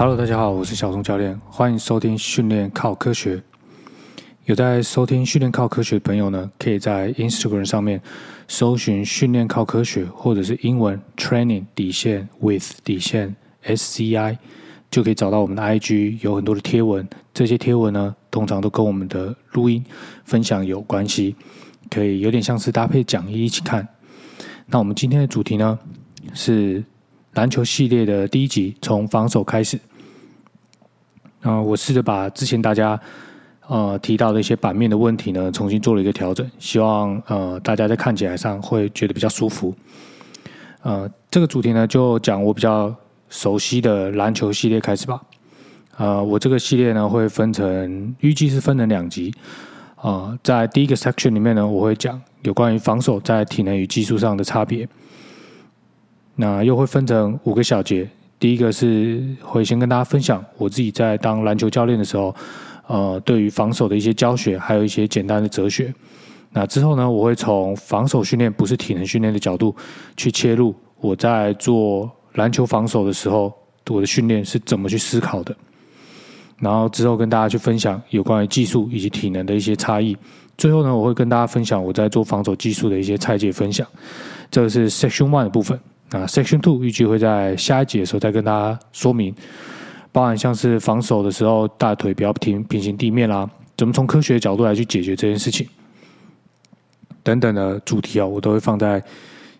Hello，大家好，我是小钟教练，欢迎收听训练靠科学。有在收听训练靠科学的朋友呢，可以在 Instagram 上面搜寻“训练靠科学”或者是英文 “training 底线 with 底线 sci”，就可以找到我们的 IG，有很多的贴文。这些贴文呢，通常都跟我们的录音分享有关系，可以有点像是搭配讲义一起看。那我们今天的主题呢，是篮球系列的第一集，从防守开始。啊，我试着把之前大家呃提到的一些版面的问题呢，重新做了一个调整，希望呃大家在看起来上会觉得比较舒服。呃，这个主题呢，就讲我比较熟悉的篮球系列开始吧。呃，我这个系列呢会分成预计是分成两集。啊，在第一个 section 里面呢，我会讲有关于防守在体能与技术上的差别。那又会分成五个小节。第一个是会先跟大家分享我自己在当篮球教练的时候，呃，对于防守的一些教学，还有一些简单的哲学。那之后呢，我会从防守训练不是体能训练的角度去切入，我在做篮球防守的时候，我的训练是怎么去思考的。然后之后跟大家去分享有关于技术以及体能的一些差异。最后呢，我会跟大家分享我在做防守技术的一些拆解分享。这个是 Section One 的部分。啊，Section Two 预计会在下一节的时候再跟大家说明，包含像是防守的时候大腿不要平平行地面啦，怎么从科学的角度来去解决这件事情，等等的主题啊，我都会放在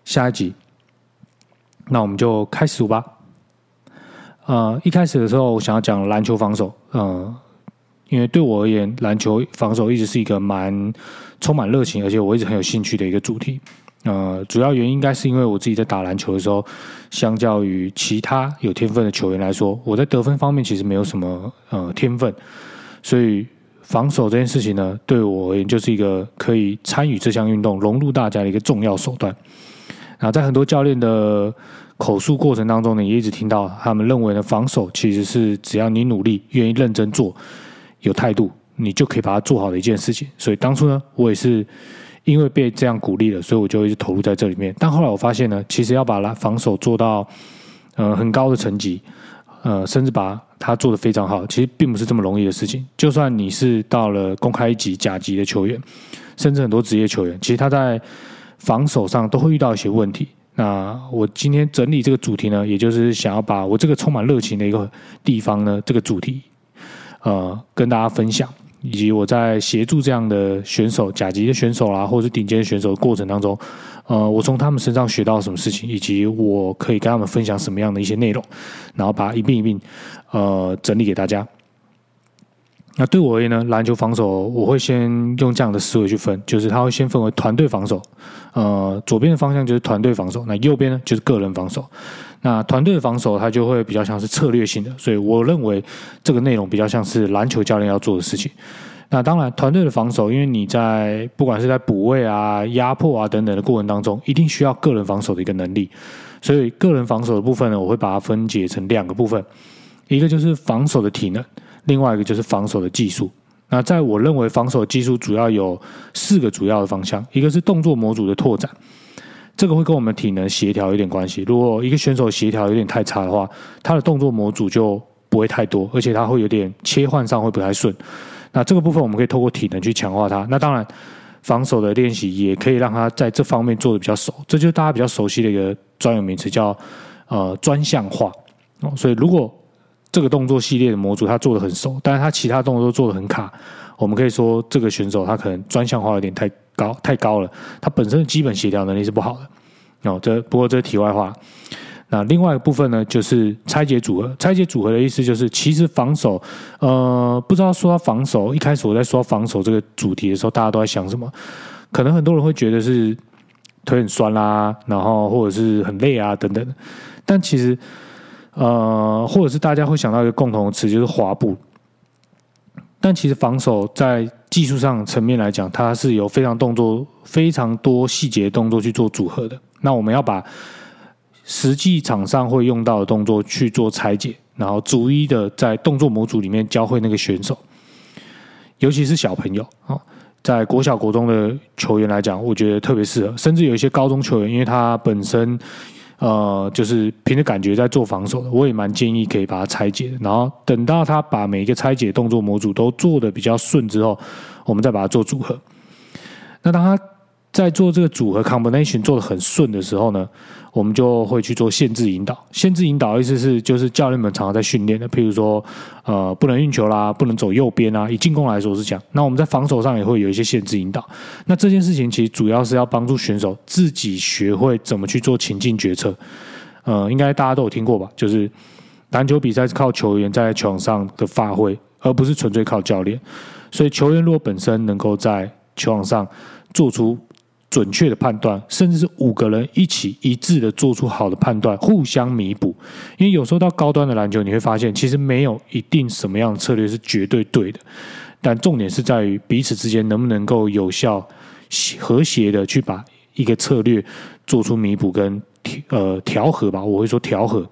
下一集。那我们就开始吧。呃，一开始的时候我想要讲篮球防守，嗯，因为对我而言，篮球防守一直是一个蛮充满热情，而且我一直很有兴趣的一个主题。呃，主要原因应该是因为我自己在打篮球的时候，相较于其他有天分的球员来说，我在得分方面其实没有什么呃天分，所以防守这件事情呢，对我而言就是一个可以参与这项运动、融入大家的一个重要手段。然后在很多教练的口述过程当中呢，也一直听到他们认为呢，防守其实是只要你努力、愿意认真做、有态度，你就可以把它做好的一件事情。所以当初呢，我也是。因为被这样鼓励了，所以我就一直投入在这里面。但后来我发现呢，其实要把篮防守做到呃很高的层级，呃，甚至把它做得非常好，其实并不是这么容易的事情。就算你是到了公开级、甲级的球员，甚至很多职业球员，其实他在防守上都会遇到一些问题。那我今天整理这个主题呢，也就是想要把我这个充满热情的一个地方呢，这个主题呃跟大家分享。以及我在协助这样的选手、甲级的选手啦，或者是顶尖的选手的过程当中，呃，我从他们身上学到什么事情，以及我可以跟他们分享什么样的一些内容，然后把一并一并呃整理给大家。那对我而言呢，篮球防守我会先用这样的思维去分，就是它会先分为团队防守，呃，左边的方向就是团队防守，那右边呢就是个人防守。那团队的防守它就会比较像是策略性的，所以我认为这个内容比较像是篮球教练要做的事情。那当然，团队的防守，因为你在不管是在补位啊、压迫啊等等的过程当中，一定需要个人防守的一个能力。所以个人防守的部分呢，我会把它分解成两个部分，一个就是防守的体能。另外一个就是防守的技术。那在我认为，防守技术主要有四个主要的方向。一个是动作模组的拓展，这个会跟我们体能协调有点关系。如果一个选手协调有点太差的话，他的动作模组就不会太多，而且他会有点切换上会不太顺。那这个部分我们可以透过体能去强化它。那当然，防守的练习也可以让他在这方面做的比较熟。这就是大家比较熟悉的一个专有名词，叫呃专项化。哦，所以如果这个动作系列的模组他做的很熟，但是他其他动作都做的很卡。我们可以说这个选手他可能专项化有点太高太高了，他本身的基本协调能力是不好的。哦，这不过这是题外话。那另外一个部分呢，就是拆解组合。拆解组合的意思就是，其实防守，呃，不知道说到防守，一开始我在说防守这个主题的时候，大家都在想什么？可能很多人会觉得是腿很酸啦，然后或者是很累啊等等。但其实。呃，或者是大家会想到一个共同词，就是滑步。但其实防守在技术上层面来讲，它是有非常动作、非常多细节动作去做组合的。那我们要把实际场上会用到的动作去做拆解，然后逐一的在动作模组里面教会那个选手，尤其是小朋友啊，在国小、国中的球员来讲，我觉得特别适合。甚至有一些高中球员，因为他本身。呃，就是凭着感觉在做防守的，我也蛮建议可以把它拆解。然后等到他把每一个拆解动作模组都做的比较顺之后，我们再把它做组合。那当他在做这个组合 combination 做的很顺的时候呢，我们就会去做限制引导。限制引导意思是就是教练们常常在训练的，譬如说呃不能运球啦，不能走右边啊。以进攻来说是这样，那我们在防守上也会有一些限制引导。那这件事情其实主要是要帮助选手自己学会怎么去做情境决策。呃，应该大家都有听过吧？就是篮球比赛是靠球员在球场上的发挥，而不是纯粹靠教练。所以球员如果本身能够在球场上做出准确的判断，甚至是五个人一起一致的做出好的判断，互相弥补。因为有时候到高端的篮球，你会发现其实没有一定什么样的策略是绝对对的，但重点是在于彼此之间能不能够有效、和谐的去把一个策略做出弥补跟呃调和吧。我会说调和。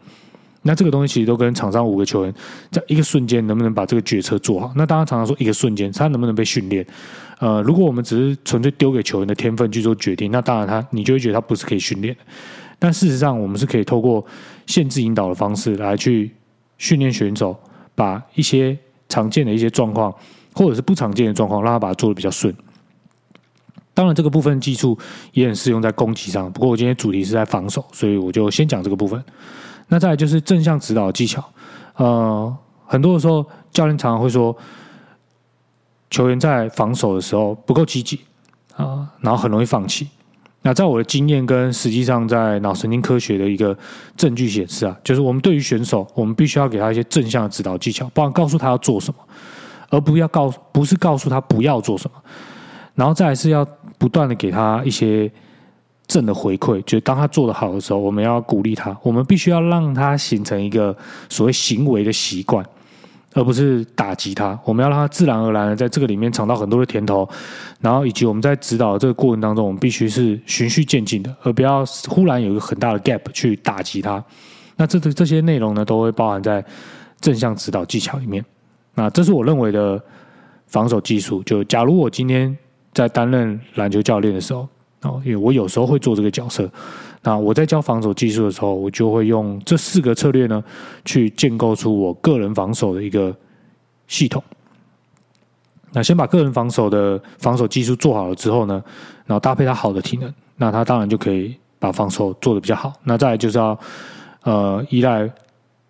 那这个东西其实都跟场上五个球员在一个瞬间能不能把这个决策做好。那当然常常说一个瞬间，他能不能被训练？呃，如果我们只是纯粹丢给球员的天分去做决定，那当然他你就会觉得他不是可以训练。但事实上，我们是可以透过限制引导的方式来去训练选手，把一些常见的一些状况，或者是不常见的状况，让他把它做的比较顺。当然，这个部分技术也很适用在攻击上。不过我今天主题是在防守，所以我就先讲这个部分。那再来就是正向指导技巧。呃，很多的时候教练常常会说。球员在防守的时候不够积极啊，然后很容易放弃。那在我的经验跟实际上在脑神经科学的一个证据显示啊，就是我们对于选手，我们必须要给他一些正向的指导技巧，包括告诉他要做什么，而不要告不是告诉他不要做什么。然后再是要不断的给他一些正的回馈，就是当他做的好的时候，我们要鼓励他，我们必须要让他形成一个所谓行为的习惯。而不是打击他，我们要让他自然而然的在这个里面尝到很多的甜头，然后以及我们在指导这个过程当中，我们必须是循序渐进的，而不要忽然有一个很大的 gap 去打击他。那这这这些内容呢，都会包含在正向指导技巧里面。那这是我认为的防守技术。就假如我今天在担任篮球教练的时候，哦，因为我有时候会做这个角色。那我在教防守技术的时候，我就会用这四个策略呢，去建构出我个人防守的一个系统。那先把个人防守的防守技术做好了之后呢，然后搭配他好的体能，那他当然就可以把防守做的比较好。那再就是要呃依赖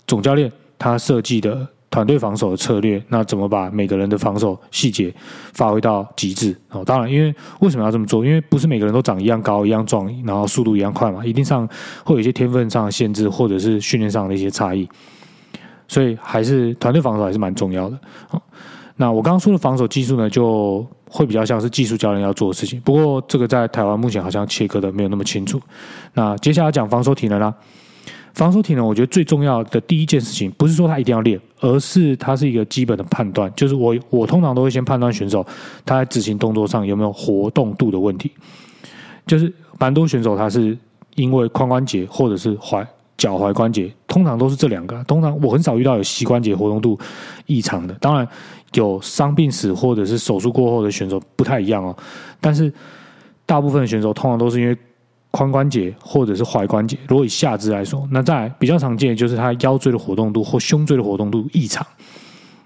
总教练他设计的。团队防守的策略，那怎么把每个人的防守细节发挥到极致？哦，当然，因为为什么要这么做？因为不是每个人都长一样高、一样壮，然后速度一样快嘛，一定上会有一些天分上的限制，或者是训练上的一些差异。所以，还是团队防守还是蛮重要的。哦，那我刚刚说的防守技术呢，就会比较像是技术教练要做的事情。不过，这个在台湾目前好像切割的没有那么清楚。那接下来讲防守体能啦。防守体能，我觉得最重要的第一件事情，不是说他一定要练，而是它是一个基本的判断。就是我我通常都会先判断选手他在执行动作上有没有活动度的问题。就是蛮多选手他是因为髋关节或者是踝脚踝关节，通常都是这两个。通常我很少遇到有膝关节活动度异常的。当然有伤病史或者是手术过后的选手不太一样哦，但是大部分选手通常都是因为。髋关节或者是踝关节，如果以下肢来说，那在比较常见的就是他腰椎的活动度或胸椎的活动度异常，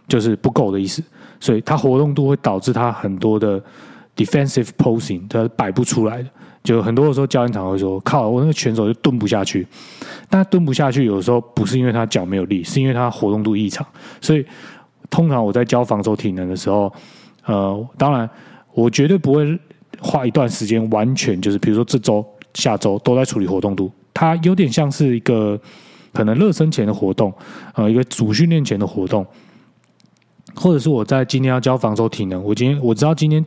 就是不够的意思。所以他活动度会导致他很多的 defensive posing，它摆不出来的。就很多的时候，教练常会说：“靠，我那个拳手就蹲不下去。”但蹲不下去，有时候不是因为他脚没有力，是因为他活动度异常。所以通常我在教防守体能的时候，呃，当然我绝对不会花一段时间完全就是，比如说这周。下周都在处理活动度，它有点像是一个可能热身前的活动，呃，一个主训练前的活动，或者是我在今天要教防守体能，我今天我知道今天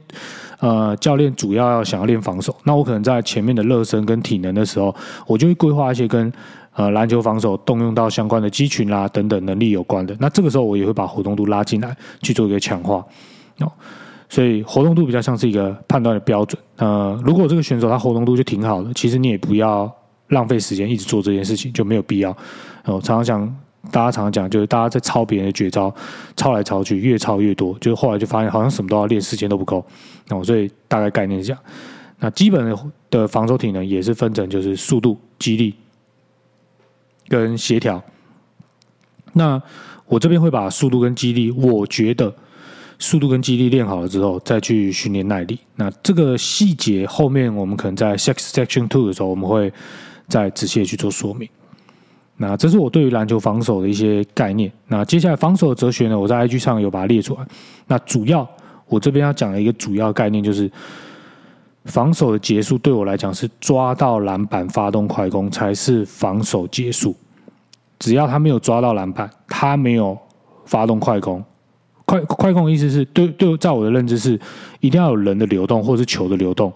呃教练主要要想要练防守，那我可能在前面的热身跟体能的时候，我就会规划一些跟呃篮球防守动用到相关的肌群啦等等能力有关的，那这个时候我也会把活动度拉进来去做一个强化哦。所以活动度比较像是一个判断的标准。呃，如果这个选手他活动度就挺好的，其实你也不要浪费时间一直做这件事情，就没有必要。哦，常常讲，大家常常讲，就是大家在抄别人的绝招，抄来抄去，越抄越多，就后来就发现好像什么都要练，时间都不够。那我，所以大概概念是这样。那基本的的防守体能也是分成就是速度、肌力、跟协调。那我这边会把速度跟肌力，我觉得速度跟肌力练好了之后，再去训练耐力。那这个细节后面我们可能在 section two 的时候，我们会再仔细去做说明。那这是我对于篮球防守的一些概念。那接下来防守的哲学呢，我在 IG 上有把它列出来。那主要我这边要讲的一个主要概念就是，防守的结束对我来讲是抓到篮板发动快攻才是防守结束。只要他没有抓到篮板，他没有发动快攻。快快攻的意思是对对，在我的认知是一定要有人的流动或者是球的流动。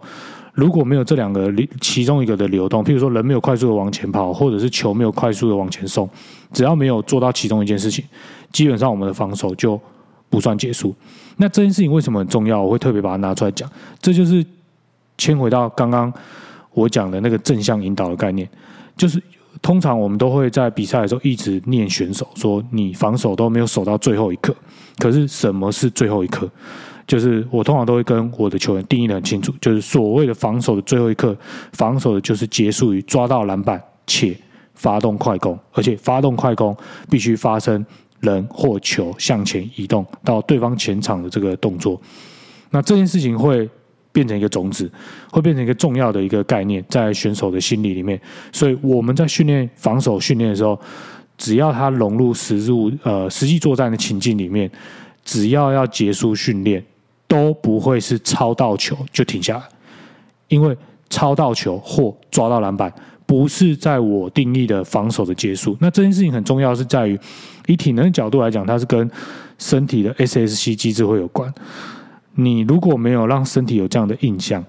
如果没有这两个其中一个的流动，譬如说人没有快速的往前跑，或者是球没有快速的往前送，只要没有做到其中一件事情，基本上我们的防守就不算结束。那这件事情为什么很重要？我会特别把它拿出来讲。这就是牵回到刚刚我讲的那个正向引导的概念，就是。通常我们都会在比赛的时候一直念选手说你防守都没有守到最后一刻，可是什么是最后一刻？就是我通常都会跟我的球员定义的很清楚，就是所谓的防守的最后一刻，防守的就是结束于抓到篮板且发动快攻，而且发动快攻必须发生人或球向前移动到对方前场的这个动作。那这件事情会。变成一个种子，会变成一个重要的一个概念，在选手的心理里面。所以我们在训练防守训练的时候，只要他融入实入呃实际作战的情境里面，只要要结束训练，都不会是抄到球就停下来，因为抄到球或抓到篮板，不是在我定义的防守的结束。那这件事情很重要，是在于以体能的角度来讲，它是跟身体的 SSC 机制会有关。你如果没有让身体有这样的印象，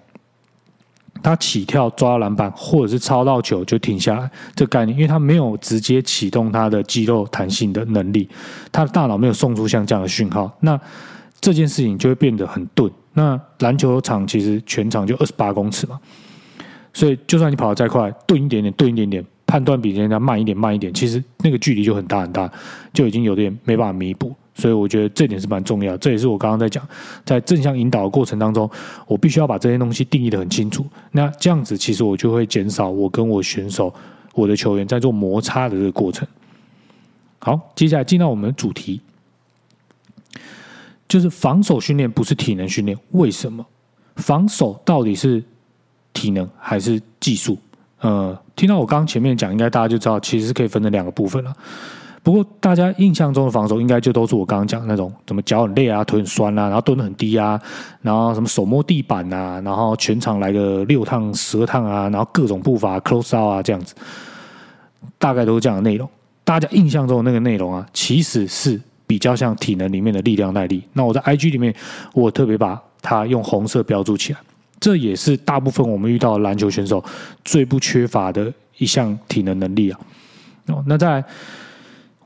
他起跳抓篮板或者是抄到球就停下来，这概念，因为他没有直接启动他的肌肉弹性的能力，他的大脑没有送出像这样的讯号，那这件事情就会变得很钝。那篮球场其实全场就二十八公尺嘛，所以就算你跑得再快，钝一点点，钝一点点，判断比人家慢一点，慢一点，其实那个距离就很大很大，就已经有点没办法弥补。所以我觉得这点是蛮重要，这也是我刚刚在讲，在正向引导的过程当中，我必须要把这些东西定义的很清楚。那这样子，其实我就会减少我跟我选手、我的球员在做摩擦的这个过程。好，接下来进到我们的主题，就是防守训练不是体能训练，为什么？防守到底是体能还是技术？呃，听到我刚刚前面讲，应该大家就知道，其实是可以分成两个部分了。不过，大家印象中的防守应该就都是我刚刚讲那种，怎么脚很累啊，腿很酸啊，然后蹲得很低啊，然后什么手摸地板啊，然后全场来个六趟、十趟啊，然后各种步伐 close out 啊，这样子，大概都是这样的内容。大家印象中的那个内容啊，其实是比较像体能里面的力量耐力。那我在 IG 里面，我特别把它用红色标注起来，这也是大部分我们遇到篮球选手最不缺乏的一项体能能力啊。哦，那在。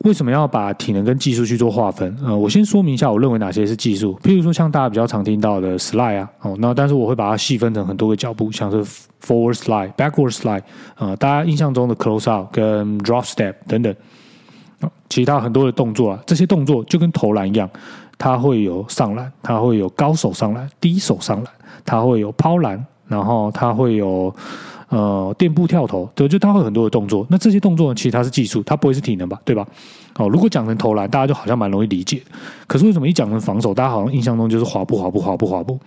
为什么要把体能跟技术去做划分？呃，我先说明一下，我认为哪些是技术。譬如说，像大家比较常听到的 slide 啊，哦，那但是我会把它细分成很多个脚步，像是 forward slide、backward slide，呃，大家印象中的 close out 跟 drop step 等等，其他很多的动作啊，这些动作就跟投篮一样，它会有上篮，它会有高手上篮、低手上篮，它会有抛篮，然后它会有。呃，垫步跳投，对，就他会很多的动作。那这些动作其实它是技术，它不会是体能吧，对吧？哦，如果讲成投篮，大家就好像蛮容易理解。可是为什么一讲成防守，大家好像印象中就是滑步、滑步、滑步、滑步？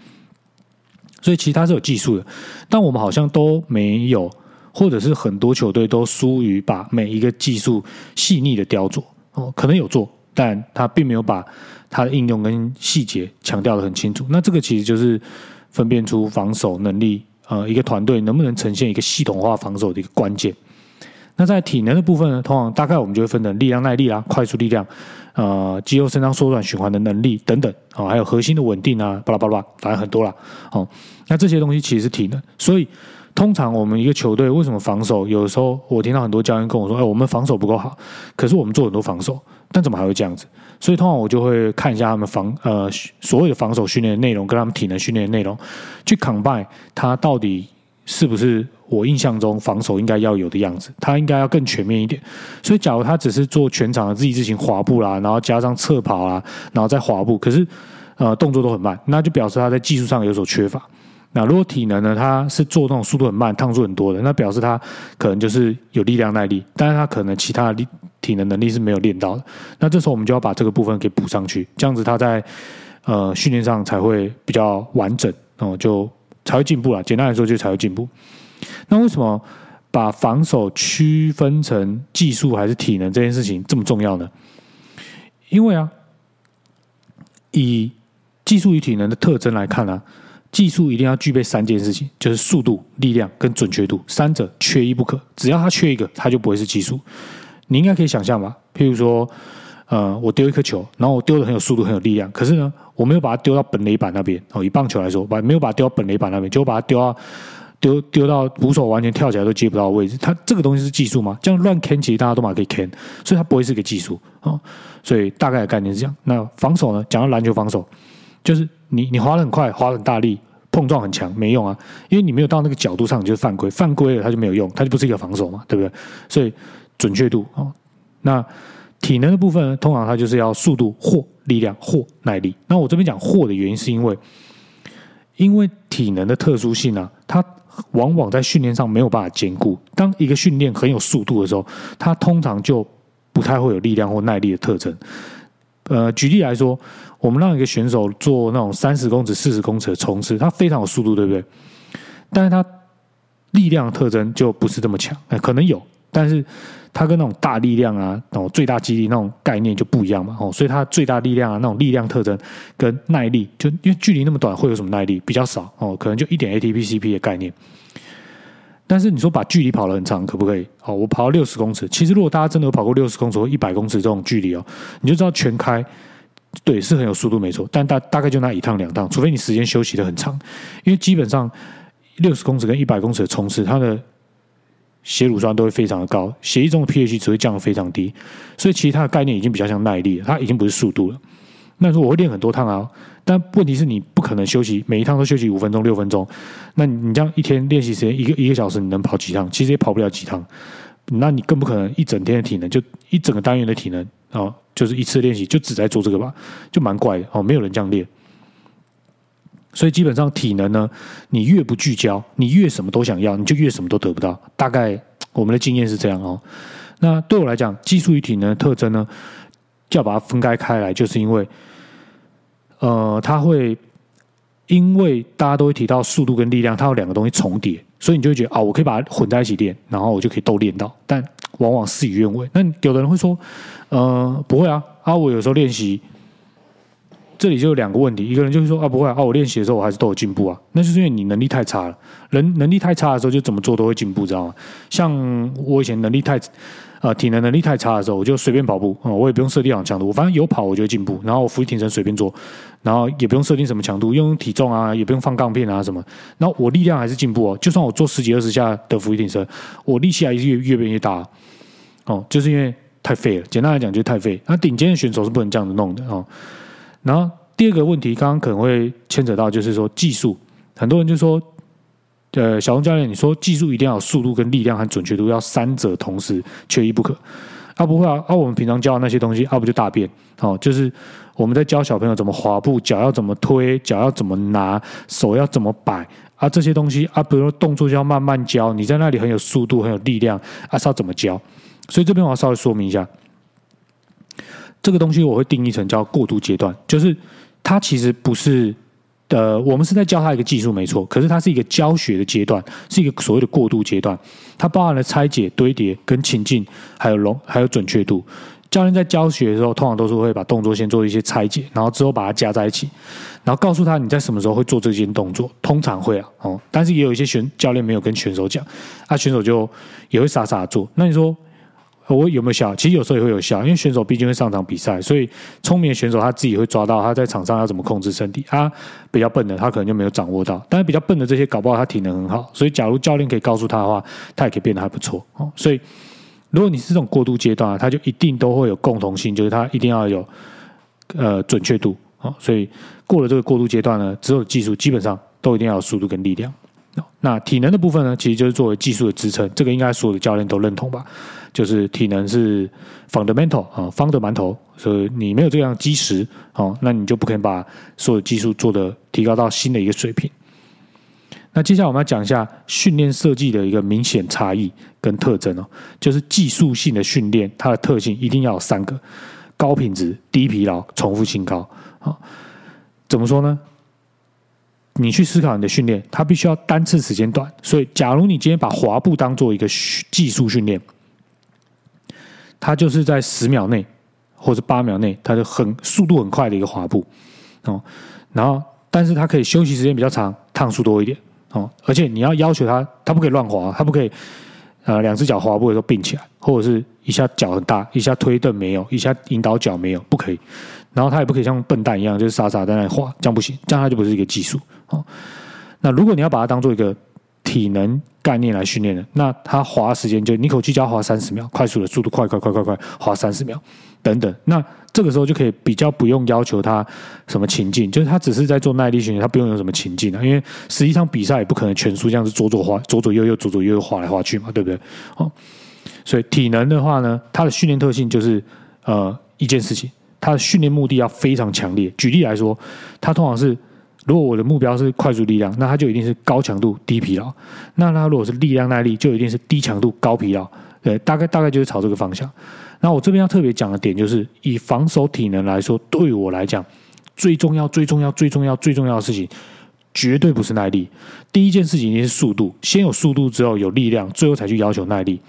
所以其实它是有技术的，但我们好像都没有，或者是很多球队都疏于把每一个技术细腻的雕琢。哦，可能有做，但他并没有把它的应用跟细节强调的很清楚。那这个其实就是分辨出防守能力。呃，一个团队能不能呈现一个系统化防守的一个关键？那在体能的部分呢？通常大概我们就会分成力量耐力啦、快速力量、呃，肌肉伸张缩短循环的能力等等哦，还有核心的稳定啊，巴拉巴拉，反正很多啦。哦，那这些东西其实是体能。所以通常我们一个球队为什么防守？有时候我听到很多教练跟我说：“哎，我们防守不够好，可是我们做很多防守，但怎么还会这样子？”所以通常我就会看一下他们防呃所有的防守训练的内容跟他们体能训练的内容，去 combine 他到底是不是我印象中防守应该要有的样子？他应该要更全面一点。所以假如他只是做全场的自己自行滑步啦，然后加上侧跑啦，然后再滑步，可是呃动作都很慢，那就表示他在技术上有所缺乏。那如果体能呢，它是做那种速度很慢、趟数很多的，那表示它可能就是有力量耐力，但是它可能其他的力体能能力是没有练到的。那这时候我们就要把这个部分给补上去，这样子它在呃训练上才会比较完整哦，就才会进步了。简单来说，就才会进步。那为什么把防守区分成技术还是体能这件事情这么重要呢？因为啊，以技术与体能的特征来看呢。技术一定要具备三件事情，就是速度、力量跟准确度，三者缺一不可。只要它缺一个，它就不会是技术。你应该可以想象吧？譬如说，呃，我丢一颗球，然后我丢的很有速度、很有力量，可是呢，我没有把它丢到本垒板那边。哦，以棒球来说，把没有把它丢到本垒板那边，就把它丢到丢丢到捕手完全跳起来都接不到的位置。它这个东西是技术吗？这样乱 can 其实大家都嘛可以 can，所以它不会是个技术哦。所以大概的概念是这样。那防守呢？讲到篮球防守，就是。你你滑的很快，滑很大力，碰撞很强，没用啊！因为你没有到那个角度上，你就犯规，犯规了它就没有用，它就不是一个防守嘛，对不对？所以准确度哦，那体能的部分呢，通常它就是要速度或力量或耐力。那我这边讲或的原因是因为，因为体能的特殊性啊，它往往在训练上没有办法兼顾。当一个训练很有速度的时候，它通常就不太会有力量或耐力的特征。呃，举例来说。我们让一个选手做那种三十公尺、四十公尺的冲刺，他非常有速度，对不对？但是他力量特征就不是这么强，可能有，但是他跟那种大力量啊、那种最大肌力那种概念就不一样嘛，哦，所以他最大力量啊那种力量特征跟耐力，就因为距离那么短，会有什么耐力比较少哦，可能就一点 ATP-CP 的概念。但是你说把距离跑得很长，可不可以？哦，我跑到六十公尺，其实如果大家真的有跑过六十公尺或一百公尺这种距离哦，你就知道全开。对，是很有速度，没错，但大大概就那一趟两趟，除非你时间休息的很长，因为基本上六十公尺跟一百公尺的冲刺，它的血乳酸都会非常的高，血液中的 pH 只会降得非常低，所以其实它的概念已经比较像耐力了，它已经不是速度了。那说我会练很多趟啊，但问题是你不可能休息，每一趟都休息五分钟、六分钟，那你这样一天练习时间一个一个小时，你能跑几趟？其实也跑不了几趟，那你更不可能一整天的体能，就一整个单元的体能啊。就是一次练习就只在做这个吧，就蛮怪的哦，没有人这样练。所以基本上体能呢，你越不聚焦，你越什么都想要，你就越什么都得不到。大概我们的经验是这样哦。那对我来讲，技术与体能的特征呢，就要把它分开开来，就是因为，呃，它会因为大家都会提到速度跟力量，它有两个东西重叠，所以你就会觉得啊，我可以把它混在一起练，然后我就可以都练到。但往往事与愿违。那有的人会说。呃，不会啊，啊，我有时候练习，这里就有两个问题，一个人就是说啊，不会啊，我练习的时候我还是都有进步啊，那就是因为你能力太差了，人能力太差的时候就怎么做都会进步，知道吗？像我以前能力太，呃，体能能力太差的时候，我就随便跑步，啊，我也不用设定好强度，我反正有跑我就进步，然后我俯卧撑随便做，然后也不用设定什么强度，用体重啊，也不用放杠片啊什么，然后我力量还是进步哦，就算我做十几二十下的俯卧撑，我力气还是越越变越大，哦，就是因为。太废了，简单来讲就是太废。那顶尖的选手是不能这样子弄的哦。然后第二个问题，刚刚可能会牵扯到，就是说技术。很多人就说，呃，小龙教练，你说技术一定要有速度跟力量和准确度，要三者同时缺一不可。啊，不会啊，啊，我们平常教的那些东西，啊，不就大便？哦，就是我们在教小朋友怎么滑步，脚要怎么推，脚要怎么拿，手要怎么摆啊，这些东西啊，比如说动作就要慢慢教。你在那里很有速度，很有力量，啊，是要怎么教？所以这边我要稍微说明一下，这个东西我会定义成叫过渡阶段，就是它其实不是呃，我们是在教他一个技术没错，可是它是一个教学的阶段，是一个所谓的过渡阶段，它包含了拆解、堆叠、跟情境，还有容还有准确度。教练在教学的时候，通常都是会把动作先做一些拆解，然后之后把它加在一起，然后告诉他你在什么时候会做这件动作，通常会啊哦，但是也有一些选教练没有跟选手讲，那选手就也会傻傻做。那你说？我有没有效？其实有时候也会有效，因为选手毕竟会上场比赛，所以聪明的选手他自己会抓到他在场上要怎么控制身体。他比较笨的，他可能就没有掌握到。但是比较笨的这些，搞不好他体能很好。所以假如教练可以告诉他的话，他也可以变得还不错。哦，所以如果你是这种过渡阶段，他就一定都会有共同性，就是他一定要有呃准确度。哦，所以过了这个过渡阶段呢，只有技术基本上都一定要有速度跟力量。那体能的部分呢，其实就是作为技术的支撑，这个应该所有的教练都认同吧？就是体能是 fundamental 啊，方的馒头，所以你没有这样基石哦，那你就不可能把所有技术做的提高到新的一个水平。那接下来我们要讲一下训练设计的一个明显差异跟特征哦，就是技术性的训练，它的特性一定要有三个：高品质、低疲劳、重复性高。好，怎么说呢？你去思考你的训练，它必须要单次时间短。所以，假如你今天把滑步当做一个技术训练，它就是在十秒内或者八秒内，它就很速度很快的一个滑步哦。然后，但是它可以休息时间比较长，趟数多一点哦。而且你要要求它，它不可以乱滑，它不可以呃两只脚滑步的时候并起来，或者是一下脚很大，一下推蹬没有，一下引导脚没有，不可以。然后它也不可以像笨蛋一样，就是傻傻在那里滑，这样不行，这样它就不是一个技术。哦，那如果你要把它当做一个体能概念来训练的，那它划时间就你口气就要划三十秒，快速的速度快快快快快划三十秒等等。那这个时候就可以比较不用要求他什么情境，就是他只是在做耐力训练，他不用有什么情境啊，因为实际上比赛也不可能全速这样子左左滑左左右右左左右右滑来滑去嘛，对不对？哦，所以体能的话呢，它的训练特性就是呃一件事情，它的训练目的要非常强烈。举例来说，它通常是。如果我的目标是快速力量，那它就一定是高强度低疲劳。那它如果是力量耐力，就一定是低强度高疲劳。对，大概大概就是朝这个方向。那我这边要特别讲的点就是，以防守体能来说，对我来讲最重要、最重要、最重要、最重要的事情，绝对不是耐力。第一件事情一定是速度，先有速度之后有力量，最后才去要求耐力。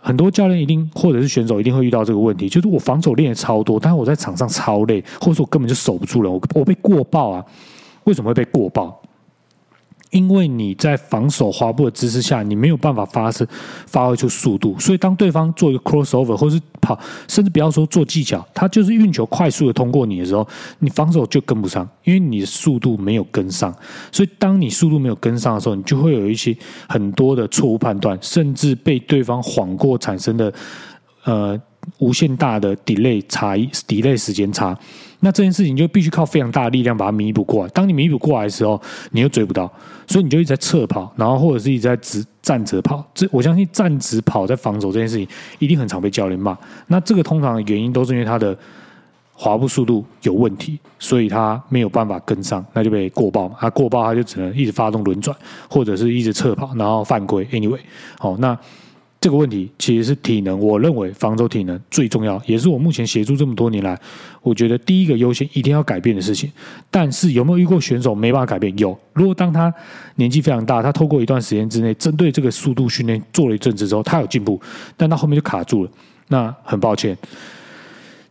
很多教练一定，或者是选手一定会遇到这个问题，就是我防守练的超多，但是我在场上超累，或者说我根本就守不住人，我我被过爆啊！为什么会被过爆？因为你在防守滑步的姿势下，你没有办法发射发挥出速度，所以当对方做一个 crossover 或是跑，甚至不要说做技巧，他就是运球快速的通过你的时候，你防守就跟不上，因为你的速度没有跟上。所以当你速度没有跟上的时候，你就会有一些很多的错误判断，甚至被对方晃过产生的呃无限大的 delay 差，delay 时间差。那这件事情就必须靠非常大的力量把它弥补过来。当你弥补过来的时候，你又追不到，所以你就一直在侧跑，然后或者是一直在直站着跑。这我相信站直跑在防守这件事情一定很常被教练骂。那这个通常的原因都是因为他的滑步速度有问题，所以他没有办法跟上，那就被过爆嘛。他过爆，他就只能一直发动轮转，或者是一直侧跑，然后犯规。Anyway，好，那。这个问题其实是体能，我认为防守体能最重要，也是我目前协助这么多年来，我觉得第一个优先一定要改变的事情。但是有没有遇过选手没办法改变？有。如果当他年纪非常大，他透过一段时间之内，针对这个速度训练做了一阵子之后，他有进步，但他后面就卡住了，那很抱歉，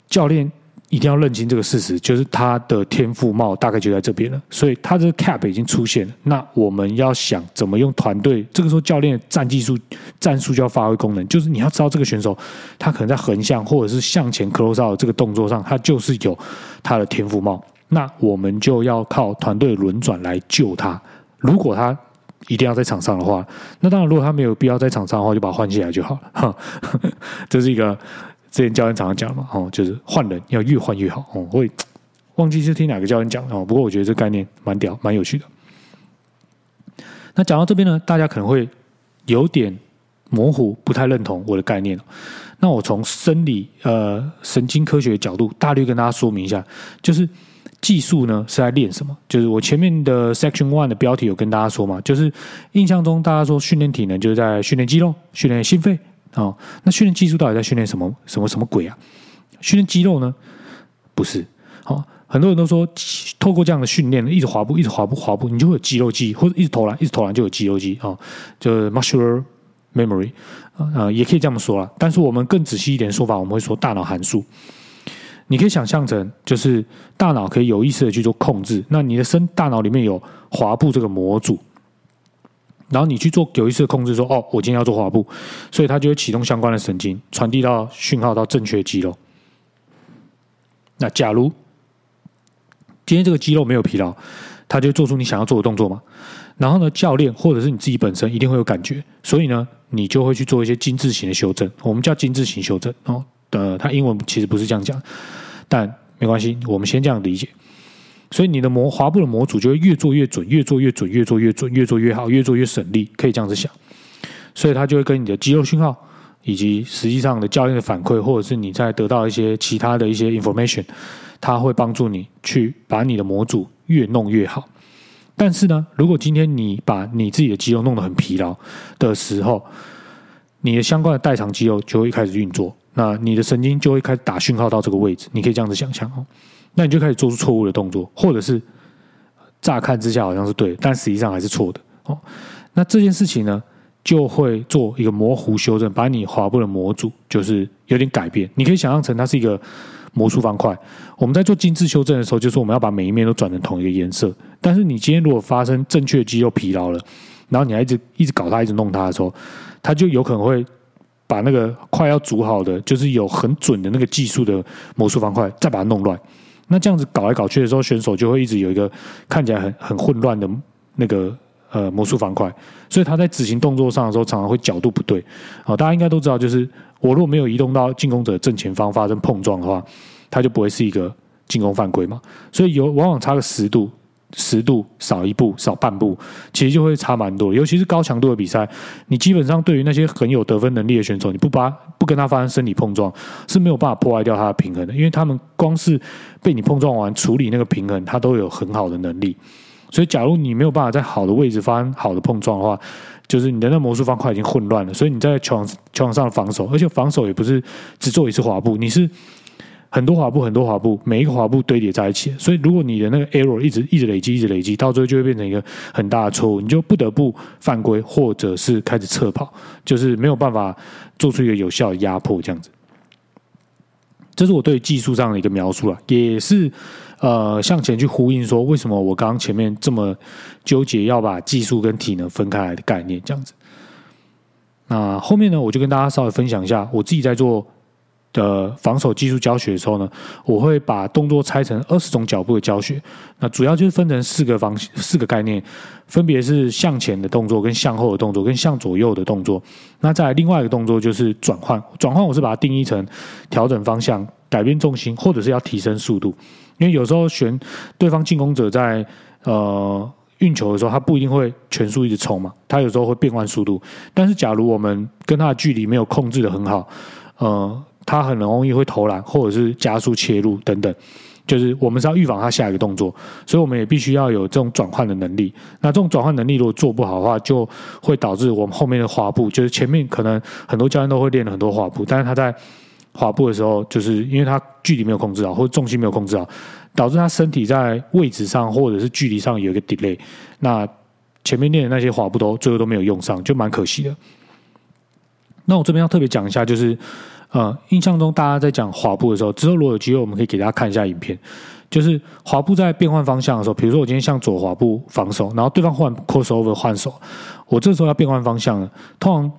教练。一定要认清这个事实，就是他的天赋帽大概就在这边了，所以他这个 cap 已经出现了。那我们要想怎么用团队，这个时候教练战技术、战术就要发挥功能，就是你要知道这个选手他可能在横向或者是向前 close out 这个动作上，他就是有他的天赋帽。那我们就要靠团队轮转来救他。如果他一定要在场上的话，那当然如果他没有必要在场上的话，就把他换下来就好了。哈，这是一个。之前教练常常讲嘛，哦，就是换人要越换越好，哦，会忘记是听哪个教练讲哦。不过我觉得这概念蛮屌，蛮有趣的。那讲到这边呢，大家可能会有点模糊，不太认同我的概念。那我从生理呃神经科学的角度，大略跟大家说明一下，就是技术呢是在练什么？就是我前面的 section one 的标题有跟大家说嘛，就是印象中大家说训练体能就是在训练肌肉、训练心肺。哦，那训练技术到底在训练什么？什么什么鬼啊？训练肌肉呢？不是。好，很多人都说，透过这样的训练，一直滑步，一直滑步，滑步，你就会有肌肉记忆，或者一直投篮，一直投篮就有肌肉记忆啊，就是 muscular memory 啊，也可以这么说啦。但是我们更仔细一点说法，我们会说大脑函数。你可以想象成，就是大脑可以有意识的去做控制。那你的身大脑里面有滑步这个模组。然后你去做有意识的控制，说哦，我今天要做滑步，所以它就会启动相关的神经，传递到讯号到正确肌肉。那假如今天这个肌肉没有疲劳，它就做出你想要做的动作嘛。然后呢，教练或者是你自己本身一定会有感觉，所以呢，你就会去做一些精致型的修正。我们叫精致型修正哦。呃，它英文其实不是这样讲，但没关系，我们先这样理解。所以你的模滑步的模组就会越做越准，越做越准，越做越准，越做越好，越做越省力，可以这样子想。所以它就会跟你的肌肉讯号，以及实际上的教练的反馈，或者是你在得到一些其他的一些 information，它会帮助你去把你的模组越弄越好。但是呢，如果今天你把你自己的肌肉弄得很疲劳的时候，你的相关的代偿肌肉就会开始运作，那你的神经就会开始打讯号到这个位置。你可以这样子想象哦，那你就开始做出错误的动作，或者是乍看之下好像是对，但实际上还是错的哦。那这件事情呢，就会做一个模糊修正，把你滑步的模组就是有点改变。你可以想象成它是一个魔术方块。我们在做精致修正的时候，就是我们要把每一面都转成同一个颜色。但是你今天如果发生正确肌肉疲劳了，然后你还一直一直搞它，一直弄它的时候，它就有可能会把那个快要组好的，就是有很准的那个技术的魔术方块，再把它弄乱。那这样子搞来搞去的时候，选手就会一直有一个看起来很很混乱的那个呃魔术方块，所以他在执行动作上的时候，常常会角度不对。好，大家应该都知道，就是我如果没有移动到进攻者正前方发生碰撞的话，他就不会是一个进攻犯规嘛。所以有往往差个十度。十度少一步少半步，其实就会差蛮多。尤其是高强度的比赛，你基本上对于那些很有得分能力的选手，你不把不跟他发生身体碰撞，是没有办法破坏掉他的平衡的。因为他们光是被你碰撞完处理那个平衡，他都有很好的能力。所以，假如你没有办法在好的位置发生好的碰撞的话，就是你的那魔术方块已经混乱了。所以你在球场球场上的防守，而且防守也不是只做一次滑步，你是。很多滑步，很多滑步，每一个滑步堆叠在一起，所以如果你的那个 error 一直一直累积，一直累积，到最后就会变成一个很大的错误，你就不得不犯规，或者是开始侧跑，就是没有办法做出一个有效的压迫，这样子。这是我对技术上的一个描述了，也是呃向前去呼应说，为什么我刚刚前面这么纠结要把技术跟体能分开来的概念，这样子。那后面呢，我就跟大家稍微分享一下我自己在做。的防守技术教学的时候呢，我会把动作拆成二十种脚步的教学。那主要就是分成四个方四个概念，分别是向前的动作、跟向后的动作、跟向左右的动作。那在另外一个动作就是转换，转换我是把它定义成调整方向、改变重心，或者是要提升速度。因为有时候选对方进攻者在呃运球的时候，他不一定会全速一直冲嘛，他有时候会变换速度。但是假如我们跟他的距离没有控制的很好，呃。他很容易会投篮，或者是加速切入等等，就是我们是要预防他下一个动作，所以我们也必须要有这种转换的能力。那这种转换能力如果做不好的话，就会导致我们后面的滑步，就是前面可能很多教练都会练了很多滑步，但是他在滑步的时候，就是因为他距离没有控制好，或者重心没有控制好，导致他身体在位置上或者是距离上有一个 delay，那前面练的那些滑步都最后都没有用上，就蛮可惜的。那我这边要特别讲一下，就是。呃，印象中大家在讲滑步的时候，之后如果有机会，我们可以给大家看一下影片。就是滑步在变换方向的时候，比如说我今天向左滑步防守，然后对方换 crossover 换手，我这时候要变换方向了。通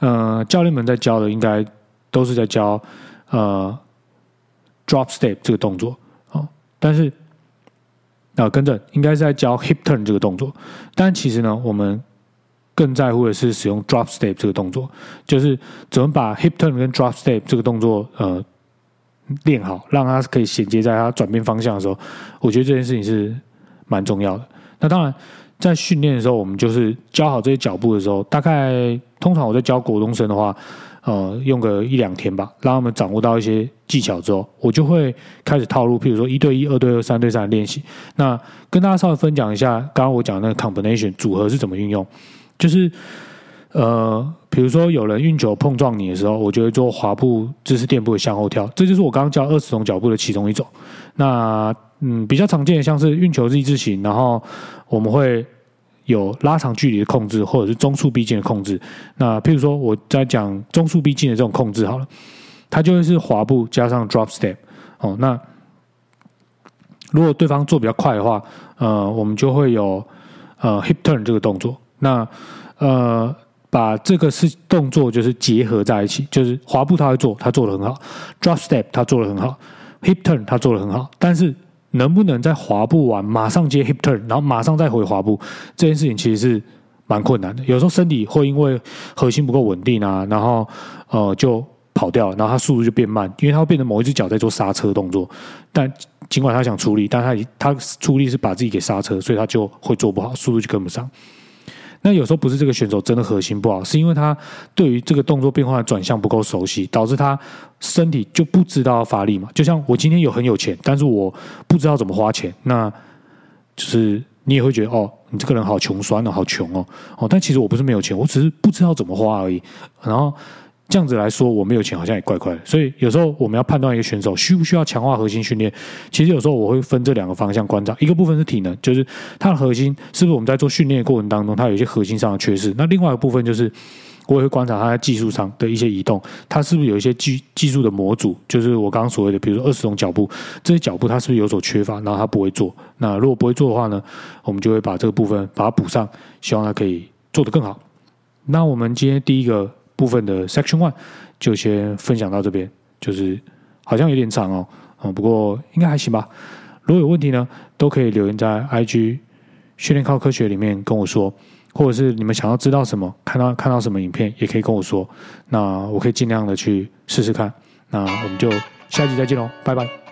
常，呃，教练们在教的应该都是在教呃 drop step 这个动作哦，但是啊，跟着应该是在教 hip turn 这个动作，但其实呢，我们。更在乎的是使用 drop step 这个动作，就是怎么把 hip turn 跟 drop step 这个动作呃练好，让它可以衔接在它转变方向的时候，我觉得这件事情是蛮重要的。那当然，在训练的时候，我们就是教好这些脚步的时候，大概通常我在教国中生的话，呃，用个一两天吧，让他们掌握到一些技巧之后，我就会开始套路，譬如说一对一、二对二、三对三的练习。那跟大家稍微分享一下，刚刚我讲那个 combination 组合是怎么运用。就是，呃，比如说有人运球碰撞你的时候，我就会做滑步姿势垫步的向后跳，这就是我刚刚教二十种脚步的其中一种。那嗯，比较常见的像是运球 Z 字形，然后我们会有拉长距离的控制，或者是中速逼近的控制。那譬如说我在讲中速逼近的这种控制好了，它就会是滑步加上 drop step。哦，那如果对方做比较快的话，呃，我们就会有呃 hip turn 这个动作。那呃，把这个是动作就是结合在一起，就是滑步他会做，他做的很好；drop step 他做的很好；hip turn 他做的很好。但是能不能在滑步完马上接 hip turn，然后马上再回滑步，这件事情其实是蛮困难的。有时候身体会因为核心不够稳定啊，然后呃就跑掉，然后他速度就变慢，因为他会变成某一只脚在做刹车动作。但尽管他想出力，但他他出力是把自己给刹车，所以他就会做不好，速度就跟不上。那有时候不是这个选手真的核心不好，是因为他对于这个动作变化的转向不够熟悉，导致他身体就不知道发力嘛。就像我今天有很有钱，但是我不知道怎么花钱，那就是你也会觉得哦，你这个人好穷酸哦，好穷哦，哦，但其实我不是没有钱，我只是不知道怎么花而已。然后这样子来说，我没有钱好像也怪怪的。所以有时候我们要判断一个选手需不需要强化核心训练，其实有时候我会分这两个方向观察，一个部分是体能，就是他的核心是不是我们在做训练的过程当中，他有一些核心上的缺失。那另外一个部分就是。我也会观察他在技术上的一些移动，他是不是有一些技技术的模组，就是我刚刚所谓的，比如说二十种脚步，这些脚步他是不是有所缺乏，然后他不会做。那如果不会做的话呢，我们就会把这个部分把它补上，希望他可以做得更好。那我们今天第一个部分的 Section One 就先分享到这边，就是好像有点长哦，嗯，不过应该还行吧。如果有问题呢，都可以留言在 IG 训练靠科学里面跟我说。或者是你们想要知道什么，看到看到什么影片，也可以跟我说，那我可以尽量的去试试看。那我们就下期再见喽，拜拜。